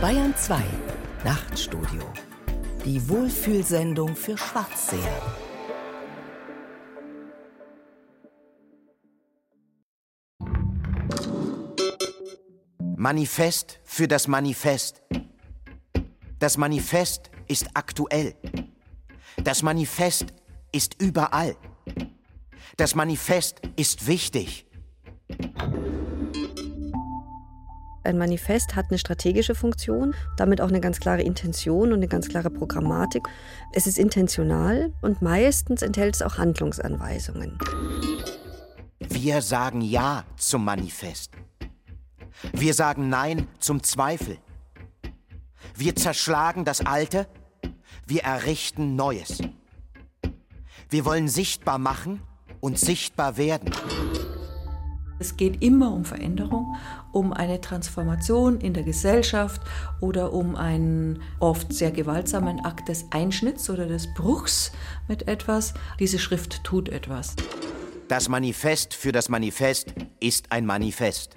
Bayern 2 Nachtstudio. Die Wohlfühlsendung für Schwarzseher. Manifest für das Manifest. Das Manifest ist aktuell. Das Manifest ist überall. Das Manifest ist wichtig. Ein Manifest hat eine strategische Funktion, damit auch eine ganz klare Intention und eine ganz klare Programmatik. Es ist intentional und meistens enthält es auch Handlungsanweisungen. Wir sagen Ja zum Manifest. Wir sagen Nein zum Zweifel. Wir zerschlagen das Alte, wir errichten Neues. Wir wollen sichtbar machen und sichtbar werden. Es geht immer um Veränderung, um eine Transformation in der Gesellschaft oder um einen oft sehr gewaltsamen Akt des Einschnitts oder des Bruchs mit etwas. Diese Schrift tut etwas. Das Manifest für das Manifest ist ein Manifest.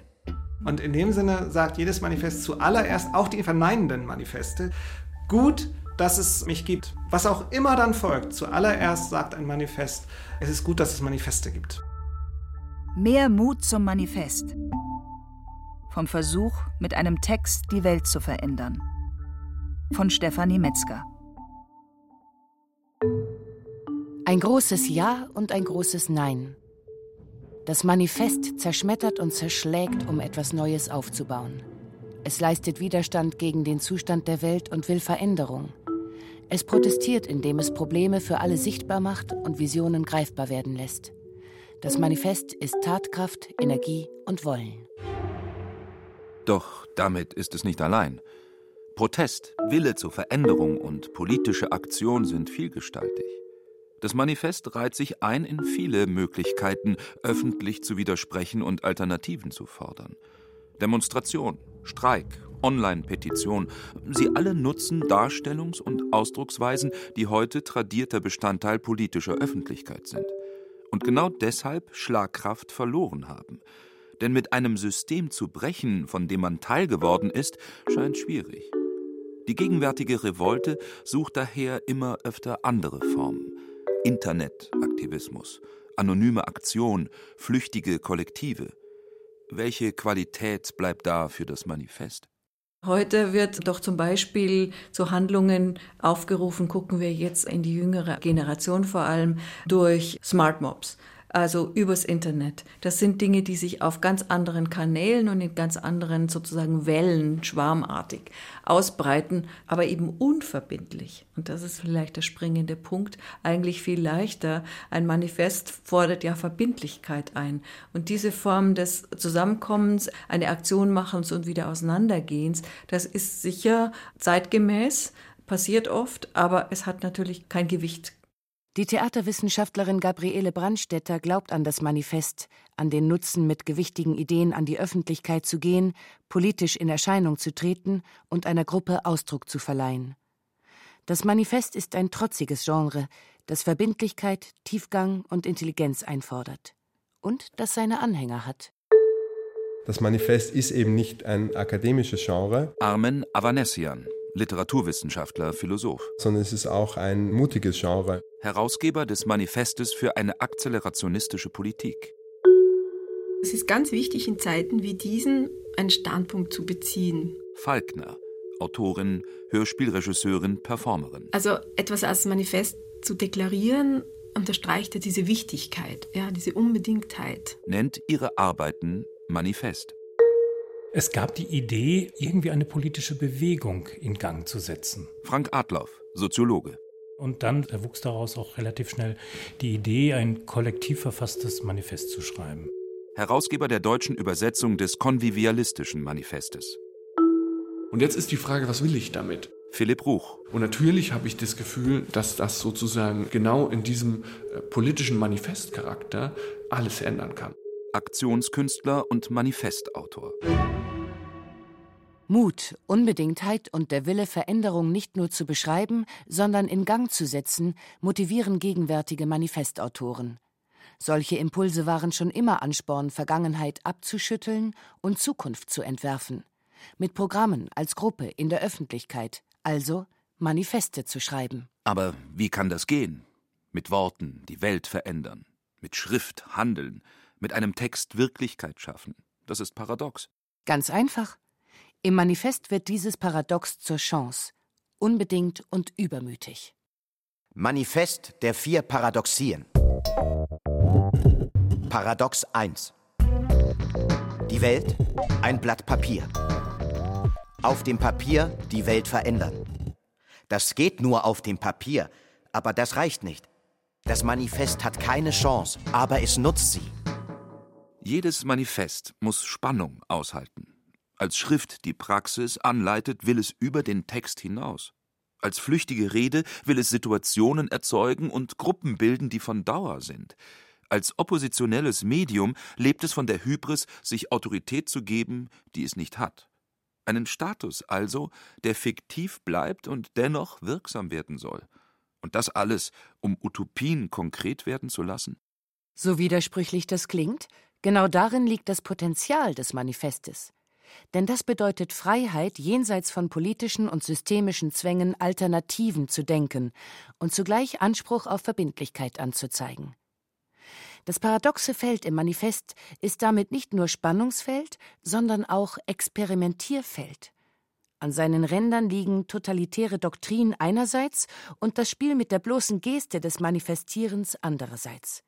Und in dem Sinne sagt jedes Manifest zuallererst, auch die verneinenden Manifeste, gut, dass es mich gibt. Was auch immer dann folgt, zuallererst sagt ein Manifest, es ist gut, dass es Manifeste gibt. Mehr Mut zum Manifest. Vom Versuch, mit einem Text die Welt zu verändern. Von Stefanie Metzger. Ein großes Ja und ein großes Nein. Das Manifest zerschmettert und zerschlägt, um etwas Neues aufzubauen. Es leistet Widerstand gegen den Zustand der Welt und will Veränderung. Es protestiert, indem es Probleme für alle sichtbar macht und Visionen greifbar werden lässt. Das Manifest ist Tatkraft, Energie und Wollen. Doch damit ist es nicht allein. Protest, Wille zur Veränderung und politische Aktion sind vielgestaltig. Das Manifest reiht sich ein in viele Möglichkeiten, öffentlich zu widersprechen und Alternativen zu fordern. Demonstration, Streik, Online-Petition, sie alle nutzen Darstellungs- und Ausdrucksweisen, die heute tradierter Bestandteil politischer Öffentlichkeit sind. Und genau deshalb Schlagkraft verloren haben. Denn mit einem System zu brechen, von dem man Teil geworden ist, scheint schwierig. Die gegenwärtige Revolte sucht daher immer öfter andere Formen. Internetaktivismus, anonyme Aktion, flüchtige Kollektive. Welche Qualität bleibt da für das Manifest? Heute wird doch zum Beispiel zu Handlungen aufgerufen, gucken wir jetzt in die jüngere Generation vor allem durch Smart Mobs also übers Internet. Das sind Dinge, die sich auf ganz anderen Kanälen und in ganz anderen sozusagen Wellen schwarmartig ausbreiten, aber eben unverbindlich. Und das ist vielleicht der springende Punkt, eigentlich viel leichter. Ein Manifest fordert ja Verbindlichkeit ein. Und diese Form des Zusammenkommens, eine Aktion machens und wieder auseinandergehens, das ist sicher zeitgemäß, passiert oft, aber es hat natürlich kein Gewicht die Theaterwissenschaftlerin Gabriele Brandstetter glaubt an das Manifest, an den Nutzen, mit gewichtigen Ideen an die Öffentlichkeit zu gehen, politisch in Erscheinung zu treten und einer Gruppe Ausdruck zu verleihen. Das Manifest ist ein trotziges Genre, das Verbindlichkeit, Tiefgang und Intelligenz einfordert. Und das seine Anhänger hat. Das Manifest ist eben nicht ein akademisches Genre. Armen Avanessian, Literaturwissenschaftler, Philosoph. Sondern es ist auch ein mutiges Genre. Herausgeber des Manifestes für eine akzelerationistische Politik. Es ist ganz wichtig, in Zeiten wie diesen einen Standpunkt zu beziehen. Falkner, Autorin, Hörspielregisseurin, Performerin. Also etwas als Manifest zu deklarieren, unterstreicht ja diese Wichtigkeit, ja, diese Unbedingtheit. Nennt ihre Arbeiten Manifest. Es gab die Idee, irgendwie eine politische Bewegung in Gang zu setzen. Frank Adloff, Soziologe. Und dann erwuchs daraus auch relativ schnell die Idee, ein kollektiv verfasstes Manifest zu schreiben. Herausgeber der deutschen Übersetzung des konvivialistischen Manifestes. Und jetzt ist die Frage, was will ich damit? Philipp Ruch. Und natürlich habe ich das Gefühl, dass das sozusagen genau in diesem äh, politischen Manifestcharakter alles ändern kann. Aktionskünstler und Manifestautor. Mut, Unbedingtheit und der Wille, Veränderung nicht nur zu beschreiben, sondern in Gang zu setzen, motivieren gegenwärtige Manifestautoren. Solche Impulse waren schon immer Ansporn, Vergangenheit abzuschütteln und Zukunft zu entwerfen. mit Programmen, als Gruppe, in der Öffentlichkeit, also Manifeste zu schreiben. Aber wie kann das gehen? Mit Worten die Welt verändern, mit Schrift handeln, mit einem Text Wirklichkeit schaffen. Das ist paradox. Ganz einfach. Im Manifest wird dieses Paradox zur Chance, unbedingt und übermütig. Manifest der vier Paradoxien. Paradox 1. Die Welt ein Blatt Papier. Auf dem Papier die Welt verändern. Das geht nur auf dem Papier, aber das reicht nicht. Das Manifest hat keine Chance, aber es nutzt sie. Jedes Manifest muss Spannung aushalten. Als Schrift die Praxis anleitet, will es über den Text hinaus. Als flüchtige Rede will es Situationen erzeugen und Gruppen bilden, die von Dauer sind. Als oppositionelles Medium lebt es von der Hybris, sich Autorität zu geben, die es nicht hat. Einen Status also, der fiktiv bleibt und dennoch wirksam werden soll. Und das alles, um Utopien konkret werden zu lassen? So widersprüchlich das klingt, genau darin liegt das Potenzial des Manifestes. Denn das bedeutet Freiheit, jenseits von politischen und systemischen Zwängen Alternativen zu denken und zugleich Anspruch auf Verbindlichkeit anzuzeigen. Das paradoxe Feld im Manifest ist damit nicht nur Spannungsfeld, sondern auch Experimentierfeld. An seinen Rändern liegen totalitäre Doktrinen einerseits und das Spiel mit der bloßen Geste des Manifestierens andererseits.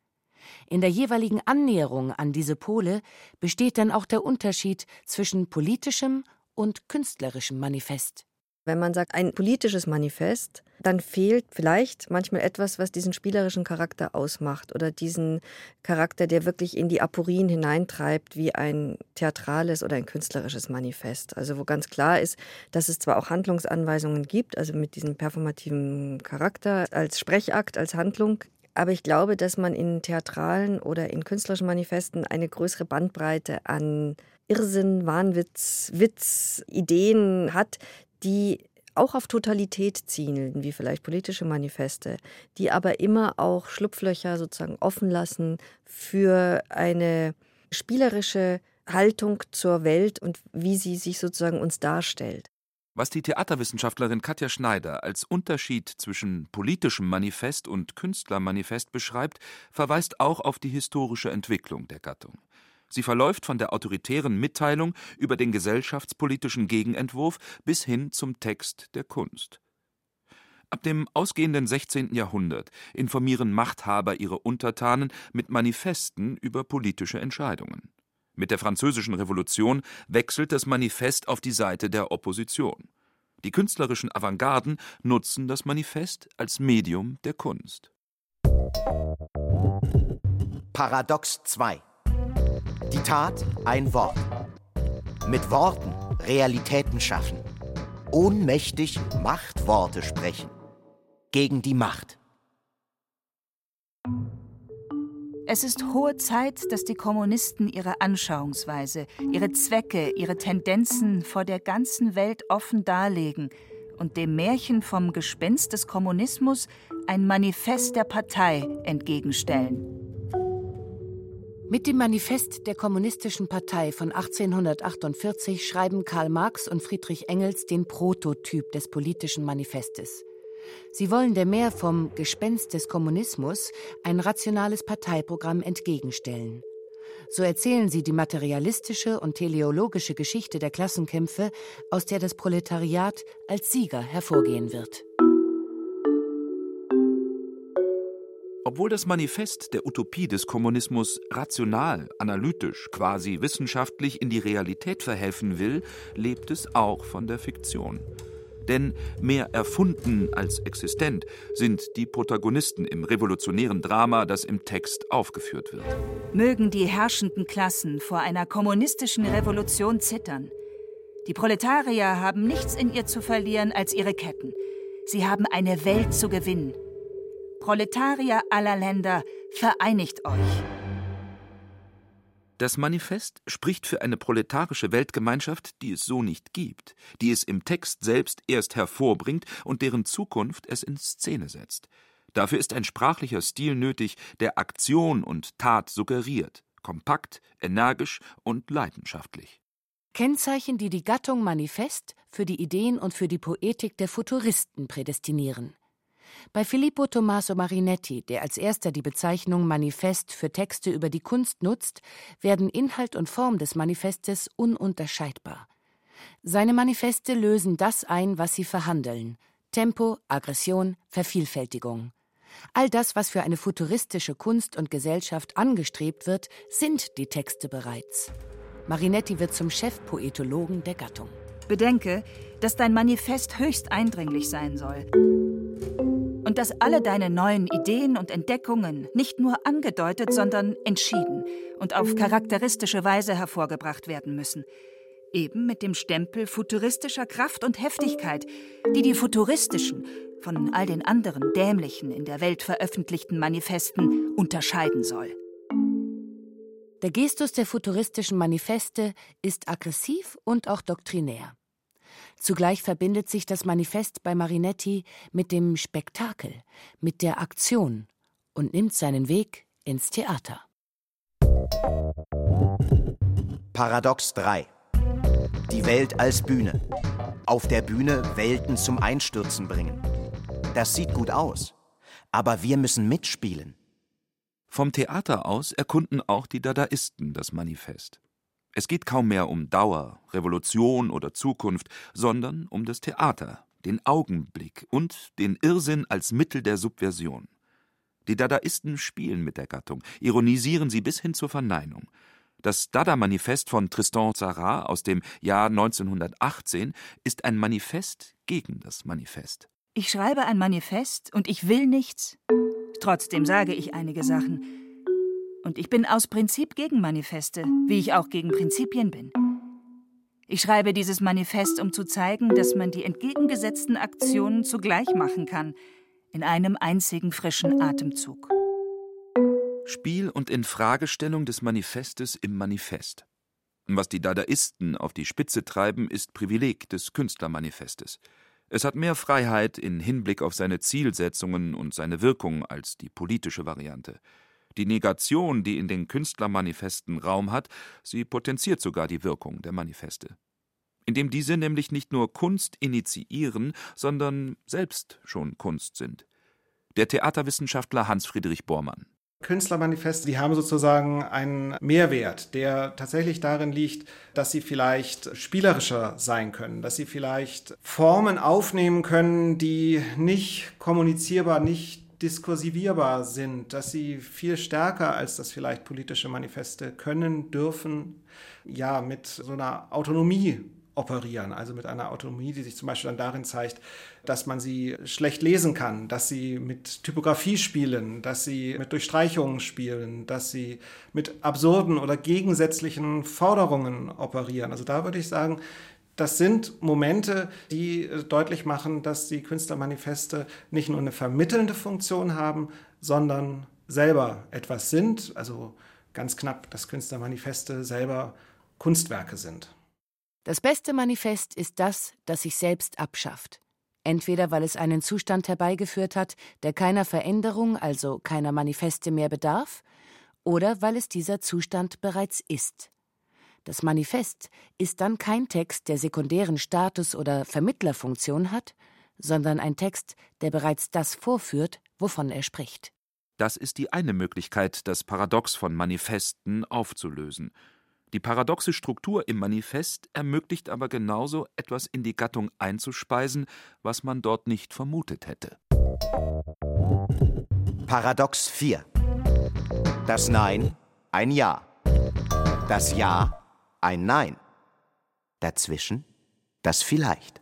In der jeweiligen Annäherung an diese Pole besteht dann auch der Unterschied zwischen politischem und künstlerischem Manifest. Wenn man sagt, ein politisches Manifest, dann fehlt vielleicht manchmal etwas, was diesen spielerischen Charakter ausmacht oder diesen Charakter, der wirklich in die Aporien hineintreibt, wie ein theatrales oder ein künstlerisches Manifest. Also wo ganz klar ist, dass es zwar auch Handlungsanweisungen gibt, also mit diesem performativen Charakter als Sprechakt, als Handlung, aber ich glaube, dass man in theatralen oder in künstlerischen Manifesten eine größere Bandbreite an Irrsinn, Wahnwitz, Witz, Ideen hat, die auch auf Totalität zielen, wie vielleicht politische Manifeste, die aber immer auch Schlupflöcher sozusagen offen lassen für eine spielerische Haltung zur Welt und wie sie sich sozusagen uns darstellt. Was die Theaterwissenschaftlerin Katja Schneider als Unterschied zwischen politischem Manifest und Künstlermanifest beschreibt, verweist auch auf die historische Entwicklung der Gattung. Sie verläuft von der autoritären Mitteilung über den gesellschaftspolitischen Gegenentwurf bis hin zum Text der Kunst. Ab dem ausgehenden 16. Jahrhundert informieren Machthaber ihre Untertanen mit Manifesten über politische Entscheidungen. Mit der Französischen Revolution wechselt das Manifest auf die Seite der Opposition. Die künstlerischen Avantgarden nutzen das Manifest als Medium der Kunst. Paradox 2 die Tat ein Wort. Mit Worten Realitäten schaffen. Ohnmächtig Machtworte sprechen. Gegen die Macht. Es ist hohe Zeit, dass die Kommunisten ihre Anschauungsweise, ihre Zwecke, ihre Tendenzen vor der ganzen Welt offen darlegen und dem Märchen vom Gespenst des Kommunismus ein Manifest der Partei entgegenstellen. Mit dem Manifest der Kommunistischen Partei von 1848 schreiben Karl Marx und Friedrich Engels den Prototyp des politischen Manifestes. Sie wollen der mehr vom Gespenst des Kommunismus ein rationales Parteiprogramm entgegenstellen. So erzählen sie die materialistische und teleologische Geschichte der Klassenkämpfe, aus der das Proletariat als Sieger hervorgehen wird. Obwohl das Manifest der Utopie des Kommunismus rational, analytisch, quasi wissenschaftlich in die Realität verhelfen will, lebt es auch von der Fiktion. Denn mehr erfunden als existent sind die Protagonisten im revolutionären Drama, das im Text aufgeführt wird. Mögen die herrschenden Klassen vor einer kommunistischen Revolution zittern. Die Proletarier haben nichts in ihr zu verlieren als ihre Ketten. Sie haben eine Welt zu gewinnen. Proletarier aller Länder, vereinigt euch! Das Manifest spricht für eine proletarische Weltgemeinschaft, die es so nicht gibt, die es im Text selbst erst hervorbringt und deren Zukunft es in Szene setzt. Dafür ist ein sprachlicher Stil nötig, der Aktion und Tat suggeriert, kompakt, energisch und leidenschaftlich. Kennzeichen, die die Gattung Manifest für die Ideen und für die Poetik der Futuristen prädestinieren. Bei Filippo Tommaso Marinetti, der als erster die Bezeichnung Manifest für Texte über die Kunst nutzt, werden Inhalt und Form des Manifestes ununterscheidbar. Seine Manifeste lösen das ein, was sie verhandeln: Tempo, Aggression, Vervielfältigung. All das, was für eine futuristische Kunst und Gesellschaft angestrebt wird, sind die Texte bereits. Marinetti wird zum Chefpoetologen der Gattung. Bedenke, dass dein Manifest höchst eindringlich sein soll. Und dass alle deine neuen Ideen und Entdeckungen nicht nur angedeutet, sondern entschieden und auf charakteristische Weise hervorgebracht werden müssen. Eben mit dem Stempel futuristischer Kraft und Heftigkeit, die die futuristischen von all den anderen dämlichen in der Welt veröffentlichten Manifesten unterscheiden soll. Der Gestus der futuristischen Manifeste ist aggressiv und auch doktrinär. Zugleich verbindet sich das Manifest bei Marinetti mit dem Spektakel, mit der Aktion und nimmt seinen Weg ins Theater. Paradox 3. Die Welt als Bühne. Auf der Bühne Welten zum Einstürzen bringen. Das sieht gut aus. Aber wir müssen mitspielen. Vom Theater aus erkunden auch die Dadaisten das Manifest. Es geht kaum mehr um Dauer, Revolution oder Zukunft, sondern um das Theater, den Augenblick und den Irrsinn als Mittel der Subversion. Die Dadaisten spielen mit der Gattung, ironisieren sie bis hin zur Verneinung. Das Dada-Manifest von Tristan Tzara aus dem Jahr 1918 ist ein Manifest gegen das Manifest. Ich schreibe ein Manifest und ich will nichts. Trotzdem sage ich einige Sachen. Und ich bin aus Prinzip gegen Manifeste, wie ich auch gegen Prinzipien bin. Ich schreibe dieses Manifest, um zu zeigen, dass man die entgegengesetzten Aktionen zugleich machen kann, in einem einzigen frischen Atemzug. Spiel und Infragestellung des Manifestes im Manifest. Was die Dadaisten auf die Spitze treiben, ist Privileg des Künstlermanifestes. Es hat mehr Freiheit in Hinblick auf seine Zielsetzungen und seine Wirkung als die politische Variante. Die Negation, die in den Künstlermanifesten Raum hat, sie potenziert sogar die Wirkung der Manifeste. Indem diese nämlich nicht nur Kunst initiieren, sondern selbst schon Kunst sind. Der Theaterwissenschaftler Hans Friedrich Bormann. Künstlermanifeste, die haben sozusagen einen Mehrwert, der tatsächlich darin liegt, dass sie vielleicht spielerischer sein können, dass sie vielleicht Formen aufnehmen können, die nicht kommunizierbar, nicht diskursivierbar sind, dass sie viel stärker als das vielleicht politische Manifeste können, dürfen, ja, mit so einer Autonomie operieren, also mit einer Autonomie, die sich zum Beispiel dann darin zeigt, dass man sie schlecht lesen kann, dass sie mit Typografie spielen, dass sie mit Durchstreichungen spielen, dass sie mit absurden oder gegensätzlichen Forderungen operieren. Also da würde ich sagen, das sind Momente, die deutlich machen, dass die Künstlermanifeste nicht nur eine vermittelnde Funktion haben, sondern selber etwas sind. Also ganz knapp, dass Künstlermanifeste selber Kunstwerke sind. Das beste Manifest ist das, das sich selbst abschafft. Entweder weil es einen Zustand herbeigeführt hat, der keiner Veränderung, also keiner Manifeste mehr bedarf, oder weil es dieser Zustand bereits ist. Das Manifest ist dann kein Text, der sekundären Status oder Vermittlerfunktion hat, sondern ein Text, der bereits das vorführt, wovon er spricht. Das ist die eine Möglichkeit, das Paradox von Manifesten aufzulösen die paradoxe Struktur im Manifest ermöglicht aber genauso, etwas in die Gattung einzuspeisen, was man dort nicht vermutet hätte. Paradox 4. Das Nein ein Ja. Das Ja ein Nein. Dazwischen das Vielleicht.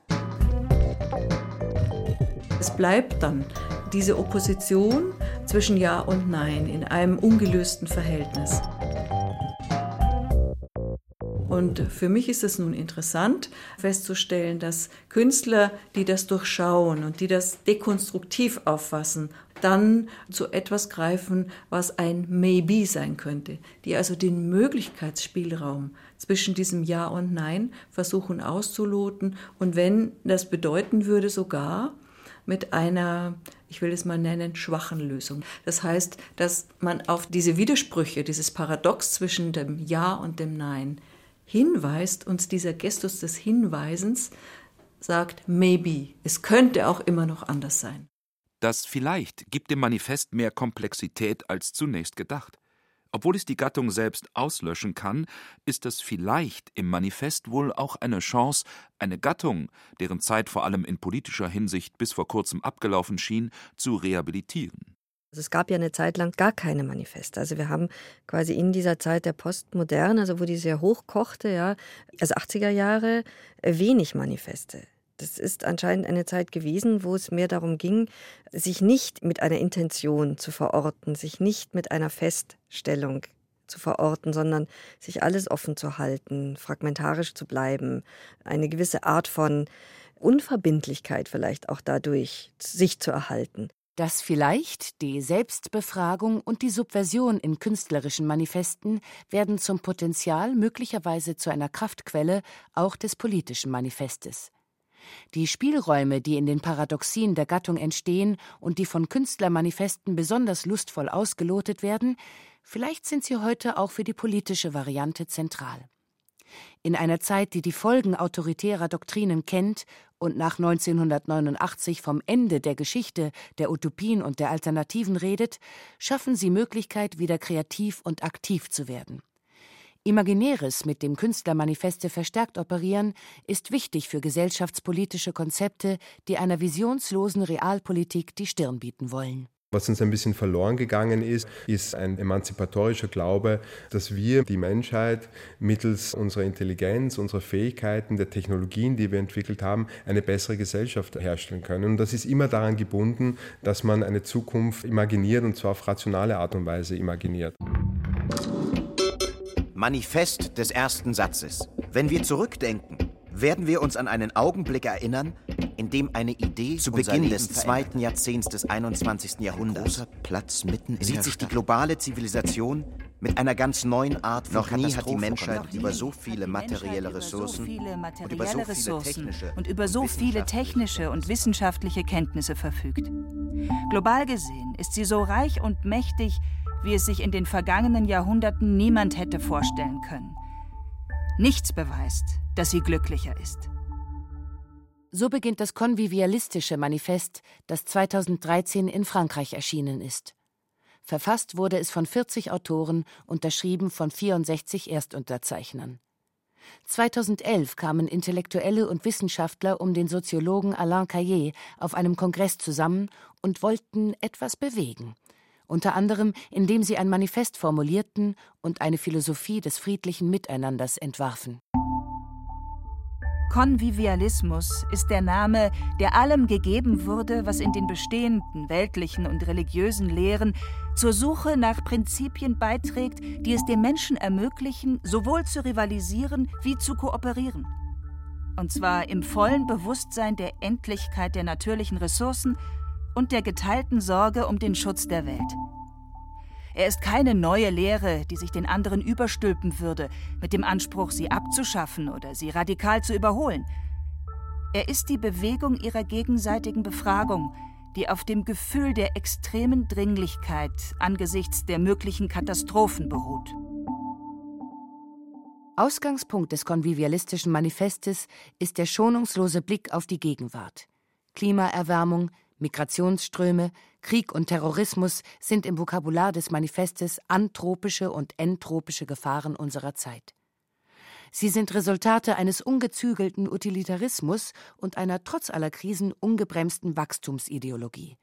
Es bleibt dann diese Opposition zwischen Ja und Nein in einem ungelösten Verhältnis. Und für mich ist es nun interessant festzustellen, dass Künstler, die das durchschauen und die das dekonstruktiv auffassen, dann zu etwas greifen, was ein Maybe sein könnte, die also den Möglichkeitsspielraum zwischen diesem Ja und Nein versuchen auszuloten und wenn das bedeuten würde sogar mit einer, ich will es mal nennen, schwachen Lösung. Das heißt, dass man auf diese Widersprüche, dieses Paradox zwischen dem Ja und dem Nein hinweist, uns dieser Gestus des Hinweisens sagt, maybe, es könnte auch immer noch anders sein. Das vielleicht gibt dem Manifest mehr Komplexität als zunächst gedacht. Obwohl es die Gattung selbst auslöschen kann, ist das vielleicht im Manifest wohl auch eine Chance, eine Gattung, deren Zeit vor allem in politischer Hinsicht bis vor kurzem abgelaufen schien, zu rehabilitieren. Also es gab ja eine Zeit lang gar keine Manifeste. Also wir haben quasi in dieser Zeit der Postmoderne, also wo die sehr hoch kochte, ja, also 80er Jahre, wenig Manifeste. Das ist anscheinend eine Zeit gewesen, wo es mehr darum ging, sich nicht mit einer Intention zu verorten, sich nicht mit einer Feststellung zu verorten, sondern sich alles offen zu halten, fragmentarisch zu bleiben, eine gewisse Art von Unverbindlichkeit vielleicht auch dadurch sich zu erhalten. Dass vielleicht die Selbstbefragung und die Subversion in künstlerischen Manifesten werden zum Potenzial möglicherweise zu einer Kraftquelle auch des politischen Manifestes. Die Spielräume, die in den Paradoxien der Gattung entstehen und die von Künstlermanifesten besonders lustvoll ausgelotet werden, vielleicht sind sie heute auch für die politische Variante zentral. In einer Zeit, die die Folgen autoritärer Doktrinen kennt und nach 1989 vom Ende der Geschichte, der Utopien und der Alternativen redet, schaffen sie Möglichkeit, wieder kreativ und aktiv zu werden. Imaginäres, mit dem Künstlermanifeste verstärkt operieren, ist wichtig für gesellschaftspolitische Konzepte, die einer visionslosen Realpolitik die Stirn bieten wollen. Was uns ein bisschen verloren gegangen ist, ist ein emanzipatorischer Glaube, dass wir die Menschheit mittels unserer Intelligenz, unserer Fähigkeiten, der Technologien, die wir entwickelt haben, eine bessere Gesellschaft herstellen können. Und das ist immer daran gebunden, dass man eine Zukunft imaginiert und zwar auf rationale Art und Weise imaginiert. Manifest des ersten Satzes. Wenn wir zurückdenken, werden wir uns an einen Augenblick erinnern, in dem eine Idee zu Beginn des zweiten Jahrzehnts des 21. Jahrhunderts Platz mitten sieht sich die globale Zivilisation mit einer ganz neuen Art von Noch nie hat die Menschheit über so viele materielle Ressourcen und über so viele technische und über so viele technische und wissenschaftliche Kenntnisse verfügt. Global gesehen ist sie so reich und mächtig, wie es sich in den vergangenen Jahrhunderten niemand hätte vorstellen können. Nichts beweist, dass sie glücklicher ist. So beginnt das konvivialistische Manifest, das 2013 in Frankreich erschienen ist. Verfasst wurde es von 40 Autoren, unterschrieben von 64 Erstunterzeichnern. 2011 kamen Intellektuelle und Wissenschaftler um den Soziologen Alain Caillé auf einem Kongress zusammen und wollten etwas bewegen unter anderem indem sie ein Manifest formulierten und eine Philosophie des friedlichen Miteinanders entwarfen. Konvivialismus ist der Name, der allem gegeben wurde, was in den bestehenden weltlichen und religiösen Lehren zur Suche nach Prinzipien beiträgt, die es dem Menschen ermöglichen, sowohl zu rivalisieren wie zu kooperieren. Und zwar im vollen Bewusstsein der Endlichkeit der natürlichen Ressourcen und der geteilten Sorge um den Schutz der Welt. Er ist keine neue Lehre, die sich den anderen überstülpen würde, mit dem Anspruch, sie abzuschaffen oder sie radikal zu überholen. Er ist die Bewegung ihrer gegenseitigen Befragung, die auf dem Gefühl der extremen Dringlichkeit angesichts der möglichen Katastrophen beruht. Ausgangspunkt des konvivialistischen Manifestes ist der schonungslose Blick auf die Gegenwart. Klimaerwärmung, Migrationsströme, Krieg und Terrorismus sind im Vokabular des Manifestes anthropische und entropische Gefahren unserer Zeit. Sie sind Resultate eines ungezügelten Utilitarismus und einer trotz aller Krisen ungebremsten Wachstumsideologie.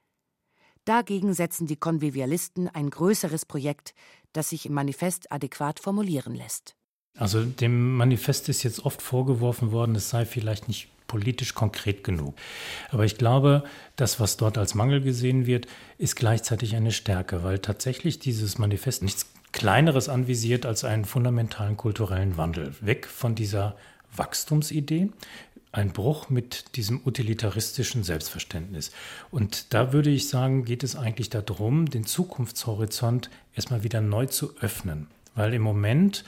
Dagegen setzen die Konvivialisten ein größeres Projekt, das sich im Manifest adäquat formulieren lässt. Also dem Manifest ist jetzt oft vorgeworfen worden, es sei vielleicht nicht politisch konkret genug. Aber ich glaube, das, was dort als Mangel gesehen wird, ist gleichzeitig eine Stärke, weil tatsächlich dieses Manifest nichts Kleineres anvisiert als einen fundamentalen kulturellen Wandel. Weg von dieser Wachstumsidee, ein Bruch mit diesem utilitaristischen Selbstverständnis. Und da würde ich sagen, geht es eigentlich darum, den Zukunftshorizont erstmal wieder neu zu öffnen. Weil im Moment,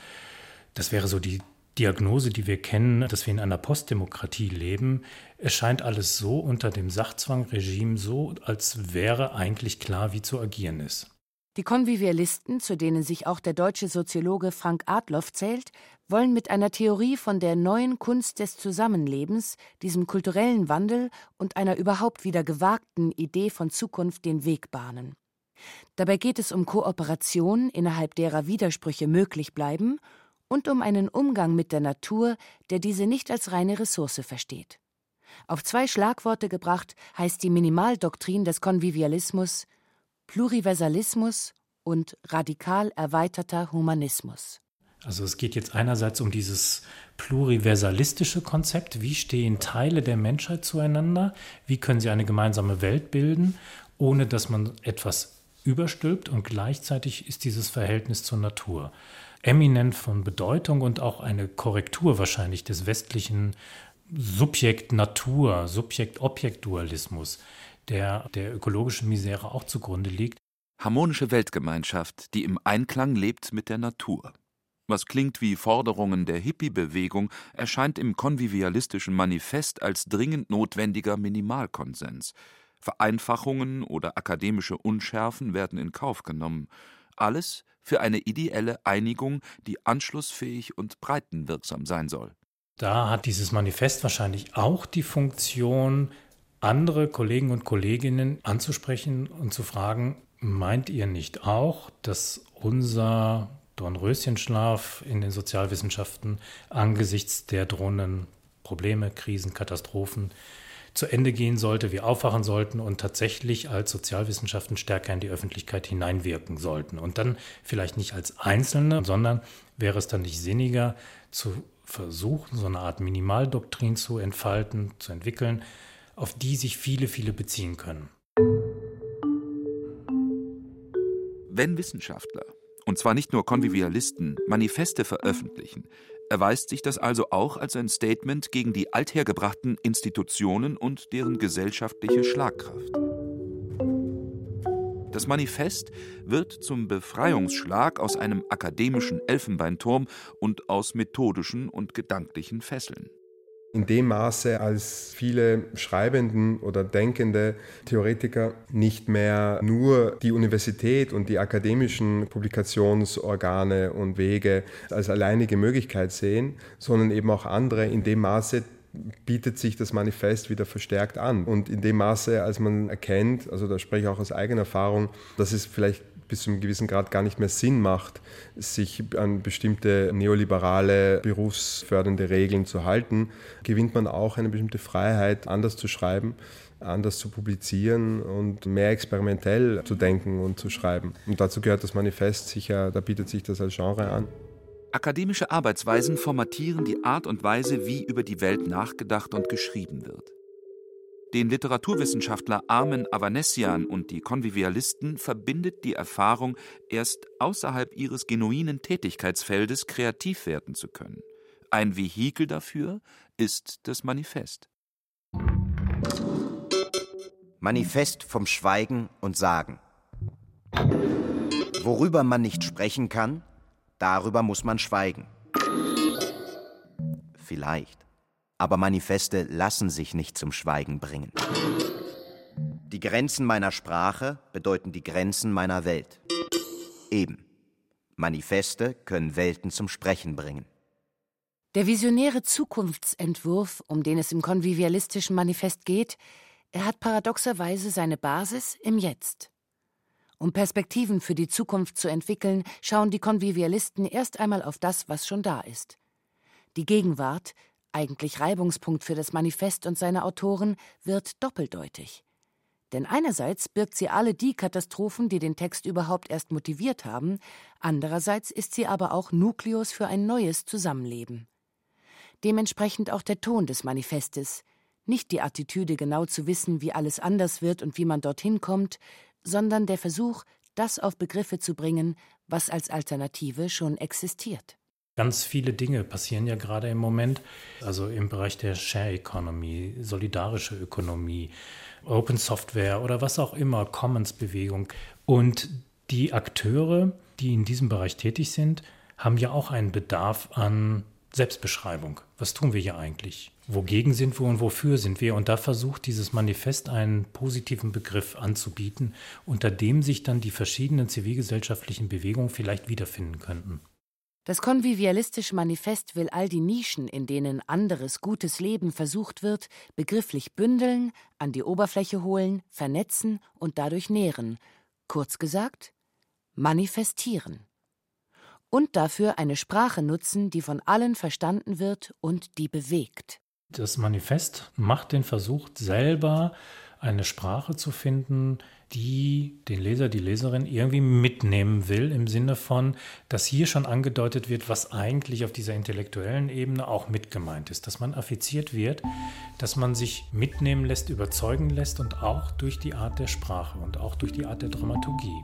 das wäre so die Diagnose, die wir kennen, dass wir in einer Postdemokratie leben, erscheint alles so unter dem Sachzwangregime so, als wäre eigentlich klar, wie zu agieren ist. Die Konvivialisten, zu denen sich auch der deutsche Soziologe Frank Adloff zählt, wollen mit einer Theorie von der neuen Kunst des Zusammenlebens, diesem kulturellen Wandel und einer überhaupt wieder gewagten Idee von Zukunft den Weg bahnen. Dabei geht es um Kooperation, innerhalb derer Widersprüche möglich bleiben, und um einen Umgang mit der Natur, der diese nicht als reine Ressource versteht. Auf zwei Schlagworte gebracht heißt die Minimaldoktrin des Konvivialismus Pluriversalismus und radikal erweiterter Humanismus. Also es geht jetzt einerseits um dieses pluriversalistische Konzept, wie stehen Teile der Menschheit zueinander, wie können sie eine gemeinsame Welt bilden, ohne dass man etwas überstülpt und gleichzeitig ist dieses Verhältnis zur Natur eminent von Bedeutung und auch eine Korrektur wahrscheinlich des westlichen Subjekt-Natur, Subjekt-Objekt-Dualismus, der der ökologischen Misere auch zugrunde liegt. Harmonische Weltgemeinschaft, die im Einklang lebt mit der Natur. Was klingt wie Forderungen der Hippie-Bewegung, erscheint im konvivialistischen Manifest als dringend notwendiger Minimalkonsens. Vereinfachungen oder akademische Unschärfen werden in Kauf genommen. Alles für eine ideelle Einigung, die anschlussfähig und breitenwirksam sein soll. Da hat dieses Manifest wahrscheinlich auch die Funktion, andere Kollegen und Kolleginnen anzusprechen und zu fragen, meint ihr nicht auch, dass unser Dornröschenschlaf in den Sozialwissenschaften angesichts der drohenden Probleme, Krisen, Katastrophen zu Ende gehen sollte, wir aufwachen sollten und tatsächlich als Sozialwissenschaften stärker in die Öffentlichkeit hineinwirken sollten. Und dann vielleicht nicht als Einzelne, sondern wäre es dann nicht sinniger zu versuchen, so eine Art Minimaldoktrin zu entfalten, zu entwickeln, auf die sich viele, viele beziehen können. Wenn Wissenschaftler, und zwar nicht nur Konvivialisten, Manifeste veröffentlichen, erweist sich das also auch als ein Statement gegen die althergebrachten Institutionen und deren gesellschaftliche Schlagkraft. Das Manifest wird zum Befreiungsschlag aus einem akademischen Elfenbeinturm und aus methodischen und gedanklichen Fesseln in dem Maße, als viele Schreibenden oder denkende Theoretiker nicht mehr nur die Universität und die akademischen Publikationsorgane und Wege als alleinige Möglichkeit sehen, sondern eben auch andere in dem Maße bietet sich das Manifest wieder verstärkt an. Und in dem Maße, als man erkennt, also da spreche ich auch aus eigener Erfahrung, dass es vielleicht bis zu einem gewissen Grad gar nicht mehr Sinn macht, sich an bestimmte neoliberale, berufsfördernde Regeln zu halten, gewinnt man auch eine bestimmte Freiheit, anders zu schreiben, anders zu publizieren und mehr experimentell zu denken und zu schreiben. Und dazu gehört das Manifest sicher, da bietet sich das als Genre an. Akademische Arbeitsweisen formatieren die Art und Weise, wie über die Welt nachgedacht und geschrieben wird. Den Literaturwissenschaftler Armen Avanessian und die Konvivialisten verbindet die Erfahrung, erst außerhalb ihres genuinen Tätigkeitsfeldes kreativ werden zu können. Ein Vehikel dafür ist das Manifest. Manifest vom Schweigen und Sagen. Worüber man nicht sprechen kann, darüber muss man schweigen. Vielleicht aber Manifeste lassen sich nicht zum Schweigen bringen. Die Grenzen meiner Sprache bedeuten die Grenzen meiner Welt. Eben. Manifeste können Welten zum Sprechen bringen. Der visionäre Zukunftsentwurf, um den es im konvivialistischen Manifest geht, er hat paradoxerweise seine Basis im Jetzt. Um Perspektiven für die Zukunft zu entwickeln, schauen die Konvivialisten erst einmal auf das, was schon da ist. Die Gegenwart eigentlich Reibungspunkt für das Manifest und seine Autoren, wird doppeldeutig. Denn einerseits birgt sie alle die Katastrophen, die den Text überhaupt erst motiviert haben, andererseits ist sie aber auch Nukleus für ein neues Zusammenleben. Dementsprechend auch der Ton des Manifestes, nicht die Attitüde genau zu wissen, wie alles anders wird und wie man dorthin kommt, sondern der Versuch, das auf Begriffe zu bringen, was als Alternative schon existiert. Ganz viele Dinge passieren ja gerade im Moment, also im Bereich der Share Economy, solidarische Ökonomie, Open Software oder was auch immer, Commons-Bewegung. Und die Akteure, die in diesem Bereich tätig sind, haben ja auch einen Bedarf an Selbstbeschreibung. Was tun wir hier eigentlich? Wogegen sind wir und wofür sind wir? Und da versucht dieses Manifest einen positiven Begriff anzubieten, unter dem sich dann die verschiedenen zivilgesellschaftlichen Bewegungen vielleicht wiederfinden könnten. Das konvivialistische Manifest will all die Nischen, in denen anderes gutes Leben versucht wird, begrifflich bündeln, an die Oberfläche holen, vernetzen und dadurch nähren. Kurz gesagt, manifestieren. Und dafür eine Sprache nutzen, die von allen verstanden wird und die bewegt. Das Manifest macht den Versuch, selber eine Sprache zu finden, die den Leser, die Leserin irgendwie mitnehmen will, im Sinne von, dass hier schon angedeutet wird, was eigentlich auf dieser intellektuellen Ebene auch mit gemeint ist, dass man affiziert wird, dass man sich mitnehmen lässt, überzeugen lässt und auch durch die Art der Sprache und auch durch die Art der Dramaturgie.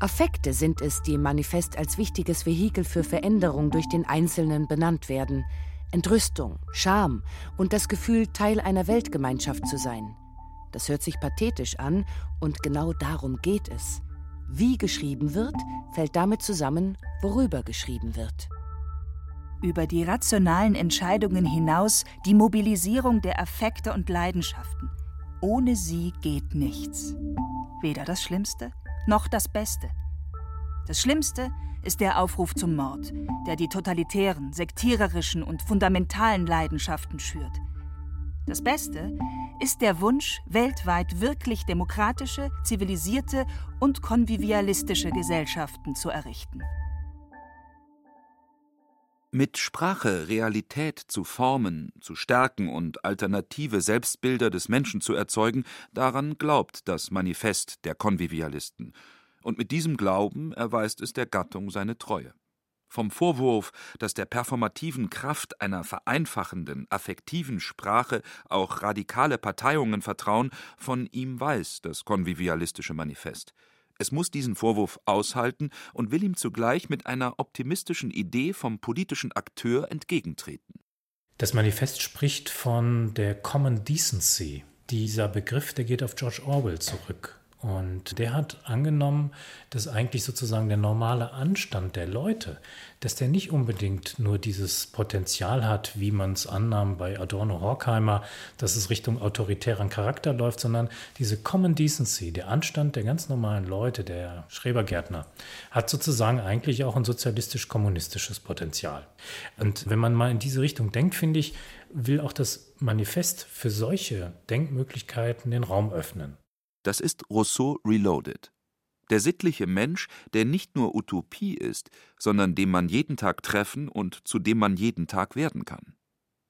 Affekte sind es, die im Manifest als wichtiges Vehikel für Veränderung durch den Einzelnen benannt werden. Entrüstung, Scham und das Gefühl, Teil einer Weltgemeinschaft zu sein. Das hört sich pathetisch an und genau darum geht es. Wie geschrieben wird, fällt damit zusammen, worüber geschrieben wird. Über die rationalen Entscheidungen hinaus die Mobilisierung der Affekte und Leidenschaften. Ohne sie geht nichts. Weder das Schlimmste noch das Beste. Das Schlimmste ist der Aufruf zum Mord, der die totalitären, sektiererischen und fundamentalen Leidenschaften schürt. Das Beste ist der Wunsch, weltweit wirklich demokratische, zivilisierte und konvivialistische Gesellschaften zu errichten. Mit Sprache Realität zu formen, zu stärken und alternative Selbstbilder des Menschen zu erzeugen, daran glaubt das Manifest der Konvivialisten. Und mit diesem Glauben erweist es der Gattung seine Treue. Vom Vorwurf, dass der performativen Kraft einer vereinfachenden, affektiven Sprache auch radikale Parteiungen vertrauen, von ihm weiß das konvivialistische Manifest. Es muss diesen Vorwurf aushalten und will ihm zugleich mit einer optimistischen Idee vom politischen Akteur entgegentreten. Das Manifest spricht von der Common Decency. Dieser Begriff, der geht auf George Orwell zurück. Und der hat angenommen, dass eigentlich sozusagen der normale Anstand der Leute, dass der nicht unbedingt nur dieses Potenzial hat, wie man es annahm bei Adorno Horkheimer, dass es Richtung autoritären Charakter läuft, sondern diese Common Decency, der Anstand der ganz normalen Leute, der Schrebergärtner, hat sozusagen eigentlich auch ein sozialistisch-kommunistisches Potenzial. Und wenn man mal in diese Richtung denkt, finde ich, will auch das Manifest für solche Denkmöglichkeiten den Raum öffnen. Das ist Rousseau Reloaded. Der sittliche Mensch, der nicht nur Utopie ist, sondern dem man jeden Tag treffen und zu dem man jeden Tag werden kann.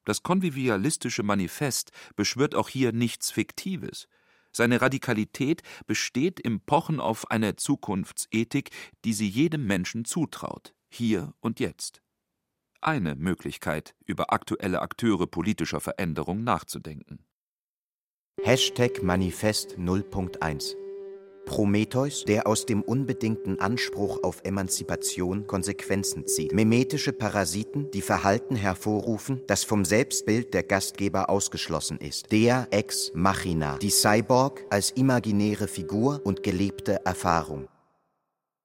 Das konvivialistische Manifest beschwört auch hier nichts Fiktives. Seine Radikalität besteht im Pochen auf eine Zukunftsethik, die sie jedem Menschen zutraut, hier und jetzt. Eine Möglichkeit, über aktuelle Akteure politischer Veränderung nachzudenken. Hashtag Manifest 0.1 Prometheus, der aus dem unbedingten Anspruch auf Emanzipation Konsequenzen zieht. Memetische Parasiten, die Verhalten hervorrufen, das vom Selbstbild der Gastgeber ausgeschlossen ist. Der Ex Machina, die Cyborg als imaginäre Figur und gelebte Erfahrung.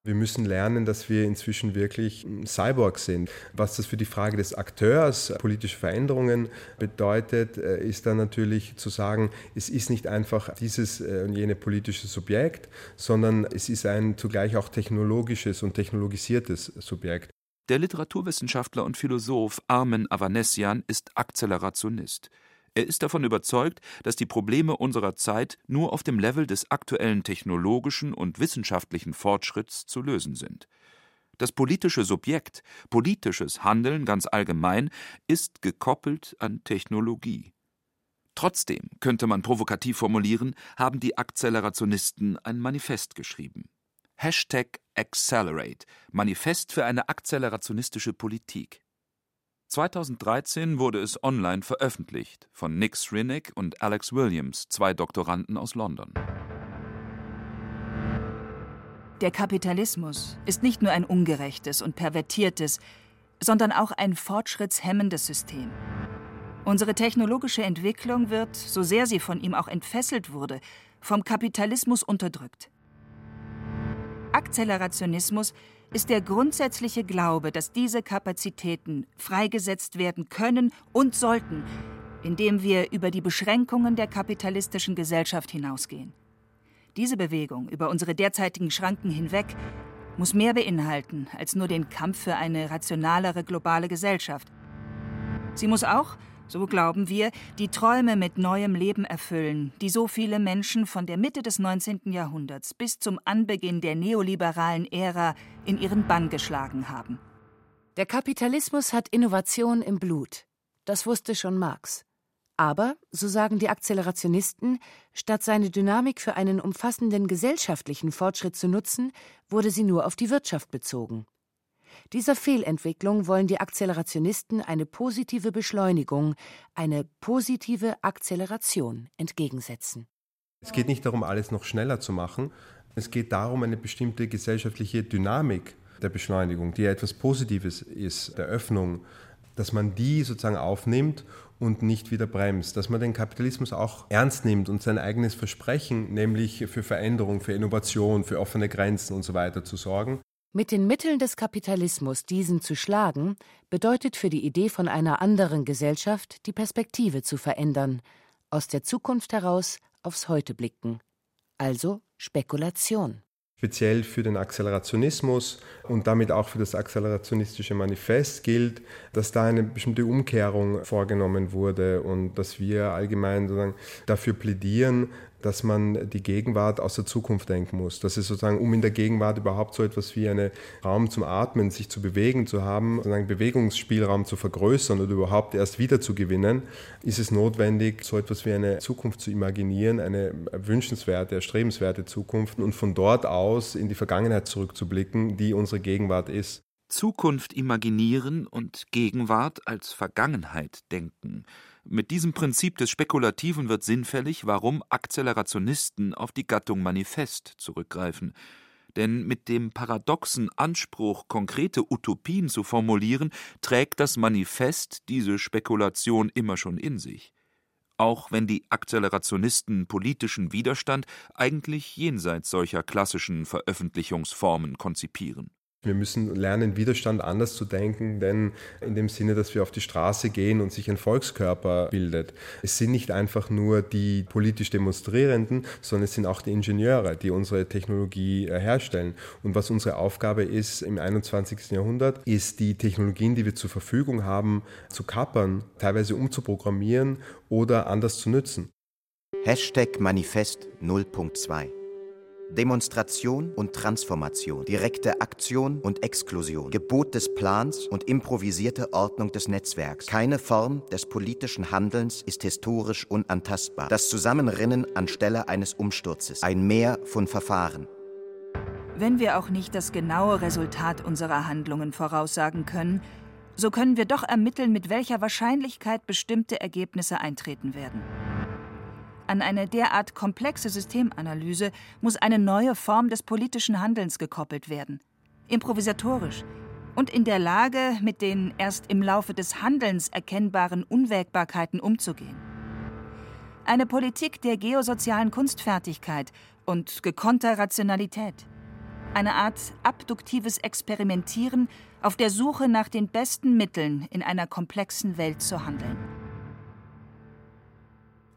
Wir müssen lernen, dass wir inzwischen wirklich Cyborgs sind. Was das für die Frage des Akteurs politische Veränderungen bedeutet, äh, ist dann natürlich zu sagen, es ist nicht einfach dieses äh, und jene politische Subjekt, sondern es ist ein zugleich auch technologisches und technologisiertes Subjekt. Der Literaturwissenschaftler und Philosoph Armen Avanesian ist Akzelerationist. Er ist davon überzeugt, dass die Probleme unserer Zeit nur auf dem Level des aktuellen technologischen und wissenschaftlichen Fortschritts zu lösen sind. Das politische Subjekt, politisches Handeln ganz allgemein, ist gekoppelt an Technologie. Trotzdem, könnte man provokativ formulieren, haben die Akzelerationisten ein Manifest geschrieben. Hashtag Accelerate, Manifest für eine akzelerationistische Politik. 2013 wurde es online veröffentlicht von Nick Srinick und Alex Williams, zwei Doktoranden aus London. Der Kapitalismus ist nicht nur ein ungerechtes und pervertiertes, sondern auch ein fortschrittshemmendes System. Unsere technologische Entwicklung wird, so sehr sie von ihm auch entfesselt wurde, vom Kapitalismus unterdrückt. Akzelerationismus ist der grundsätzliche Glaube, dass diese Kapazitäten freigesetzt werden können und sollten, indem wir über die Beschränkungen der kapitalistischen Gesellschaft hinausgehen. Diese Bewegung über unsere derzeitigen Schranken hinweg muss mehr beinhalten als nur den Kampf für eine rationalere globale Gesellschaft. Sie muss auch, so glauben wir, die Träume mit neuem Leben erfüllen, die so viele Menschen von der Mitte des 19. Jahrhunderts bis zum Anbeginn der neoliberalen Ära in ihren Bann geschlagen haben. Der Kapitalismus hat Innovation im Blut. Das wusste schon Marx. Aber, so sagen die Akzelerationisten, statt seine Dynamik für einen umfassenden gesellschaftlichen Fortschritt zu nutzen, wurde sie nur auf die Wirtschaft bezogen. Dieser Fehlentwicklung wollen die Akzelerationisten eine positive Beschleunigung, eine positive Akzeleration entgegensetzen. Es geht nicht darum, alles noch schneller zu machen. Es geht darum, eine bestimmte gesellschaftliche Dynamik der Beschleunigung, die ja etwas Positives ist, der Öffnung, dass man die sozusagen aufnimmt und nicht wieder bremst, dass man den Kapitalismus auch ernst nimmt und sein eigenes Versprechen, nämlich für Veränderung, für Innovation, für offene Grenzen und so weiter zu sorgen. Mit den Mitteln des Kapitalismus diesen zu schlagen, bedeutet für die Idee von einer anderen Gesellschaft die Perspektive zu verändern, aus der Zukunft heraus aufs Heute blicken. Also Spekulation speziell für den Akzelerationismus und damit auch für das akzelerationistische Manifest gilt, dass da eine bestimmte Umkehrung vorgenommen wurde und dass wir allgemein dafür plädieren, dass man die Gegenwart aus der Zukunft denken muss. Dass es sozusagen, um in der Gegenwart überhaupt so etwas wie einen Raum zum Atmen, sich zu bewegen zu haben, sozusagen Bewegungsspielraum zu vergrößern oder überhaupt erst wieder zu gewinnen, ist es notwendig, so etwas wie eine Zukunft zu imaginieren, eine wünschenswerte, erstrebenswerte Zukunft und von dort aus in die Vergangenheit zurückzublicken, die unsere Gegenwart ist. Zukunft imaginieren und Gegenwart als Vergangenheit denken – mit diesem Prinzip des Spekulativen wird sinnfällig, warum Akzelerationisten auf die Gattung Manifest zurückgreifen. Denn mit dem paradoxen Anspruch, konkrete Utopien zu formulieren, trägt das Manifest diese Spekulation immer schon in sich. Auch wenn die Akzelerationisten politischen Widerstand eigentlich jenseits solcher klassischen Veröffentlichungsformen konzipieren. Wir müssen lernen, Widerstand anders zu denken, denn in dem Sinne, dass wir auf die Straße gehen und sich ein Volkskörper bildet. Es sind nicht einfach nur die politisch Demonstrierenden, sondern es sind auch die Ingenieure, die unsere Technologie äh, herstellen. Und was unsere Aufgabe ist im 21. Jahrhundert, ist die Technologien, die wir zur Verfügung haben, zu kappern, teilweise umzuprogrammieren oder anders zu nützen. Hashtag Manifest 0.2 Demonstration und Transformation, direkte Aktion und Exklusion, Gebot des Plans und improvisierte Ordnung des Netzwerks. Keine Form des politischen Handelns ist historisch unantastbar. Das Zusammenrinnen anstelle eines Umsturzes, ein Meer von Verfahren. Wenn wir auch nicht das genaue Resultat unserer Handlungen voraussagen können, so können wir doch ermitteln, mit welcher Wahrscheinlichkeit bestimmte Ergebnisse eintreten werden. An eine derart komplexe Systemanalyse muss eine neue Form des politischen Handelns gekoppelt werden. Improvisatorisch und in der Lage, mit den erst im Laufe des Handelns erkennbaren Unwägbarkeiten umzugehen. Eine Politik der geosozialen Kunstfertigkeit und gekonnter Rationalität. Eine Art abduktives Experimentieren auf der Suche nach den besten Mitteln, in einer komplexen Welt zu handeln.